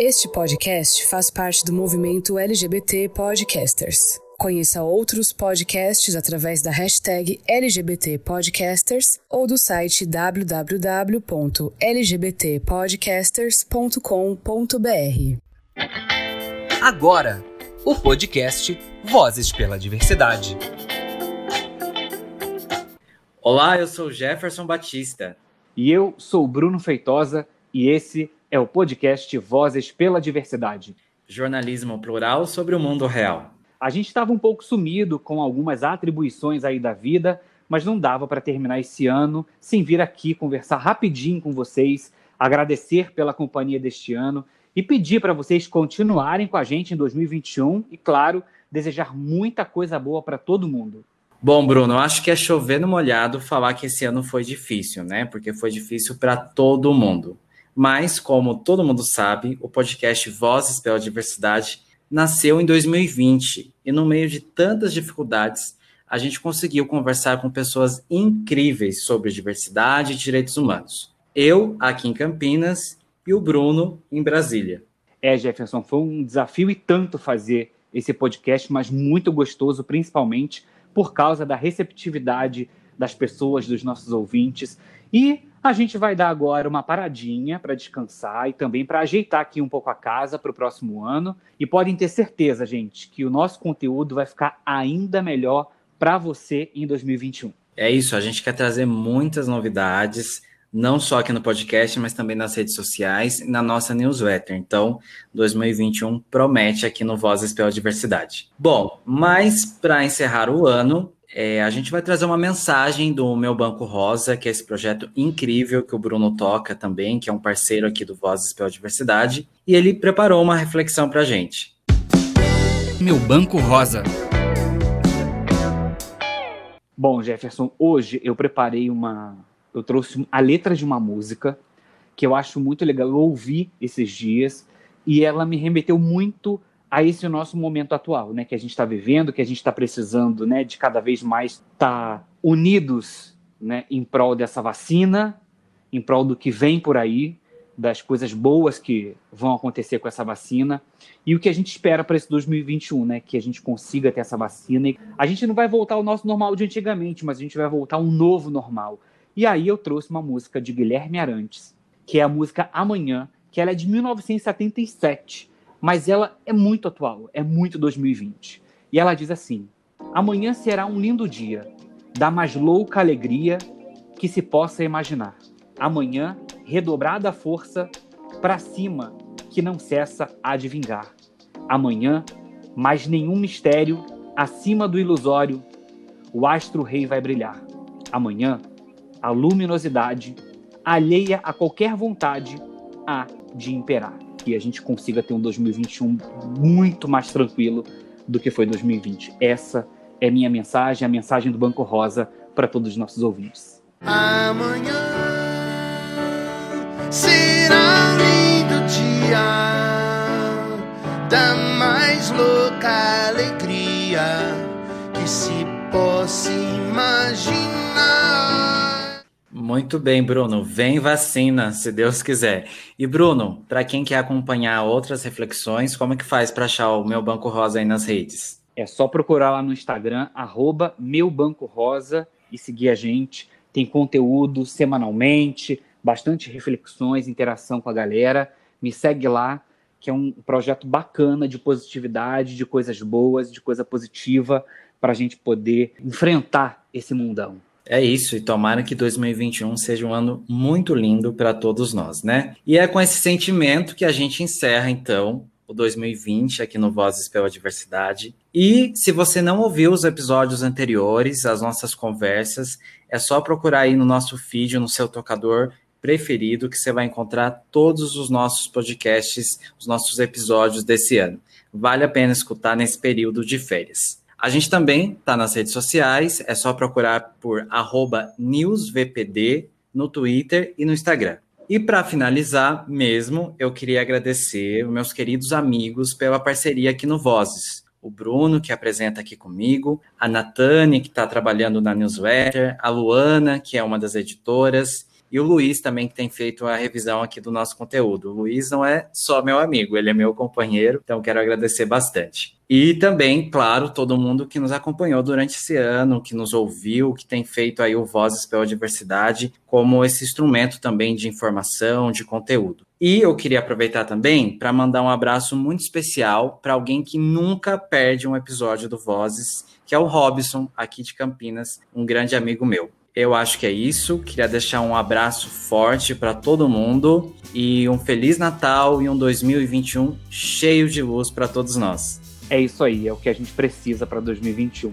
Este podcast faz parte do movimento LGBT Podcasters. Conheça outros podcasts através da hashtag LGBT Podcasters ou do site www.lgbtpodcasters.com.br. Agora, o podcast Vozes pela Diversidade. Olá, eu sou Jefferson Batista. E eu sou Bruno Feitosa e esse é o podcast Vozes pela Diversidade. Jornalismo plural sobre o mundo real. A gente estava um pouco sumido com algumas atribuições aí da vida, mas não dava para terminar esse ano sem vir aqui conversar rapidinho com vocês, agradecer pela companhia deste ano e pedir para vocês continuarem com a gente em 2021 e, claro, desejar muita coisa boa para todo mundo. Bom, Bruno, eu acho que é chover no molhado falar que esse ano foi difícil, né? Porque foi difícil para todo mundo. Mas, como todo mundo sabe, o podcast Vozes pela Diversidade nasceu em 2020 e, no meio de tantas dificuldades, a gente conseguiu conversar com pessoas incríveis sobre diversidade e direitos humanos. Eu, aqui em Campinas, e o Bruno, em Brasília. É, Jefferson, foi um desafio e tanto fazer esse podcast, mas muito gostoso, principalmente por causa da receptividade das pessoas, dos nossos ouvintes. E a gente vai dar agora uma paradinha para descansar e também para ajeitar aqui um pouco a casa para o próximo ano. E podem ter certeza, gente, que o nosso conteúdo vai ficar ainda melhor para você em 2021. É isso, a gente quer trazer muitas novidades, não só aqui no podcast, mas também nas redes sociais e na nossa newsletter. Então, 2021 promete aqui no Vozes pela Diversidade. Bom, mas para encerrar o ano, é, a gente vai trazer uma mensagem do Meu Banco Rosa, que é esse projeto incrível que o Bruno toca também, que é um parceiro aqui do Vozes pela Diversidade, e ele preparou uma reflexão para a gente. Meu Banco Rosa. Bom, Jefferson, hoje eu preparei uma. Eu trouxe a letra de uma música que eu acho muito legal. Eu ouvi esses dias e ela me remeteu muito a esse nosso momento atual, né, que a gente está vivendo, que a gente está precisando, né, de cada vez mais estar tá unidos, né, em prol dessa vacina, em prol do que vem por aí, das coisas boas que vão acontecer com essa vacina e o que a gente espera para esse 2021, né, que a gente consiga ter essa vacina. A gente não vai voltar ao nosso normal de antigamente, mas a gente vai voltar a um novo normal. E aí eu trouxe uma música de Guilherme Arantes, que é a música Amanhã, que ela é de 1977 mas ela é muito atual, é muito 2020. E ela diz assim: Amanhã será um lindo dia, da mais louca alegria que se possa imaginar. Amanhã, redobrada a força, para cima, que não cessa a de vingar. Amanhã, mais nenhum mistério, acima do ilusório, o astro rei vai brilhar. Amanhã, a luminosidade, alheia a qualquer vontade, há de imperar que a gente consiga ter um 2021 muito mais tranquilo do que foi 2020. Essa é minha mensagem, a mensagem do Banco Rosa para todos os nossos ouvintes. Amanhã Muito bem, Bruno. Vem vacina, se Deus quiser. E Bruno, para quem quer acompanhar outras reflexões, como é que faz para achar o Meu Banco Rosa aí nas redes? É só procurar lá no Instagram, arroba Meu Banco Rosa e seguir a gente. Tem conteúdo semanalmente, bastante reflexões, interação com a galera. Me segue lá, que é um projeto bacana de positividade, de coisas boas, de coisa positiva, para a gente poder enfrentar esse mundão. É isso, e tomara que 2021 seja um ano muito lindo para todos nós, né? E é com esse sentimento que a gente encerra, então, o 2020 aqui no Vozes pela Diversidade. E se você não ouviu os episódios anteriores, as nossas conversas, é só procurar aí no nosso feed, no seu tocador preferido, que você vai encontrar todos os nossos podcasts, os nossos episódios desse ano. Vale a pena escutar nesse período de férias. A gente também está nas redes sociais, é só procurar por newsvpd no Twitter e no Instagram. E para finalizar mesmo, eu queria agradecer os meus queridos amigos pela parceria aqui no Vozes. O Bruno, que apresenta aqui comigo, a Natane, que está trabalhando na newsletter, a Luana, que é uma das editoras, e o Luiz também, que tem feito a revisão aqui do nosso conteúdo. O Luiz não é só meu amigo, ele é meu companheiro, então quero agradecer bastante. E também, claro, todo mundo que nos acompanhou durante esse ano, que nos ouviu, que tem feito aí o Vozes pela Diversidade como esse instrumento também de informação, de conteúdo. E eu queria aproveitar também para mandar um abraço muito especial para alguém que nunca perde um episódio do Vozes, que é o Robson, aqui de Campinas, um grande amigo meu. Eu acho que é isso. Queria deixar um abraço forte para todo mundo e um feliz Natal e um 2021 cheio de luz para todos nós. É isso aí, é o que a gente precisa para 2021.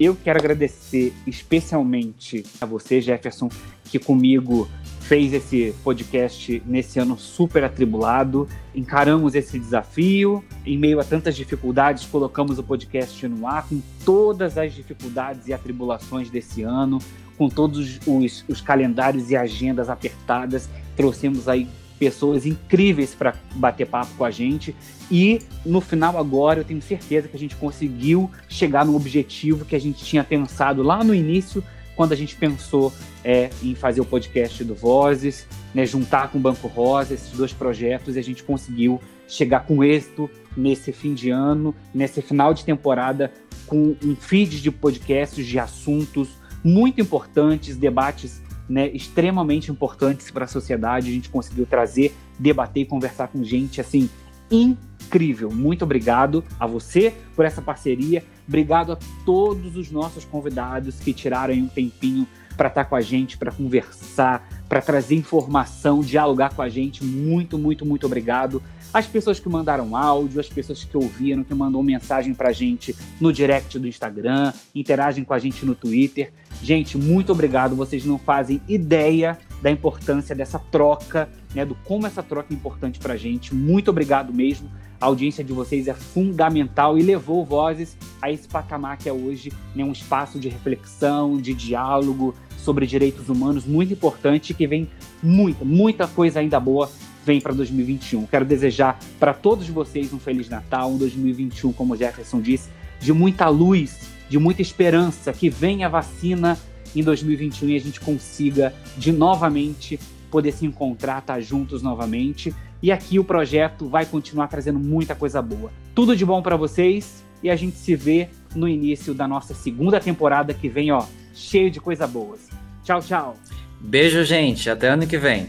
Eu quero agradecer especialmente a você, Jefferson, que comigo fez esse podcast nesse ano super atribulado. Encaramos esse desafio, em meio a tantas dificuldades, colocamos o podcast no ar com todas as dificuldades e atribulações desse ano, com todos os, os calendários e agendas apertadas. Trouxemos aí pessoas incríveis para bater papo com a gente. E no final, agora, eu tenho certeza que a gente conseguiu chegar no objetivo que a gente tinha pensado lá no início, quando a gente pensou é, em fazer o podcast do Vozes, né, juntar com o Banco Rosa esses dois projetos, e a gente conseguiu chegar com êxito nesse fim de ano, nesse final de temporada, com um feed de podcasts de assuntos muito importantes, debates né, extremamente importantes para a sociedade. A gente conseguiu trazer, debater e conversar com gente assim incrível. Muito obrigado a você por essa parceria. Obrigado a todos os nossos convidados que tiraram um tempinho para estar tá com a gente, para conversar, para trazer informação, dialogar com a gente. Muito, muito, muito obrigado. As pessoas que mandaram áudio, as pessoas que ouviram, que mandou mensagem para a gente no direct do Instagram, interagem com a gente no Twitter. Gente, muito obrigado. Vocês não fazem ideia da importância dessa troca, né, do como essa troca é importante para a gente. Muito obrigado mesmo. A audiência de vocês é fundamental e levou Vozes a esse patamar que é hoje, né, um espaço de reflexão, de diálogo sobre direitos humanos muito importante que vem muita, muita coisa ainda boa vem para 2021. Quero desejar para todos vocês um feliz Natal, um 2021, como o Jefferson disse, de muita luz, de muita esperança, que venha a vacina em 2021 e a gente consiga de novamente poder se encontrar, estar tá juntos novamente. E aqui o projeto vai continuar trazendo muita coisa boa. Tudo de bom para vocês e a gente se vê no início da nossa segunda temporada que vem, ó, cheio de coisa boas. Tchau, tchau. Beijo, gente. Até ano que vem.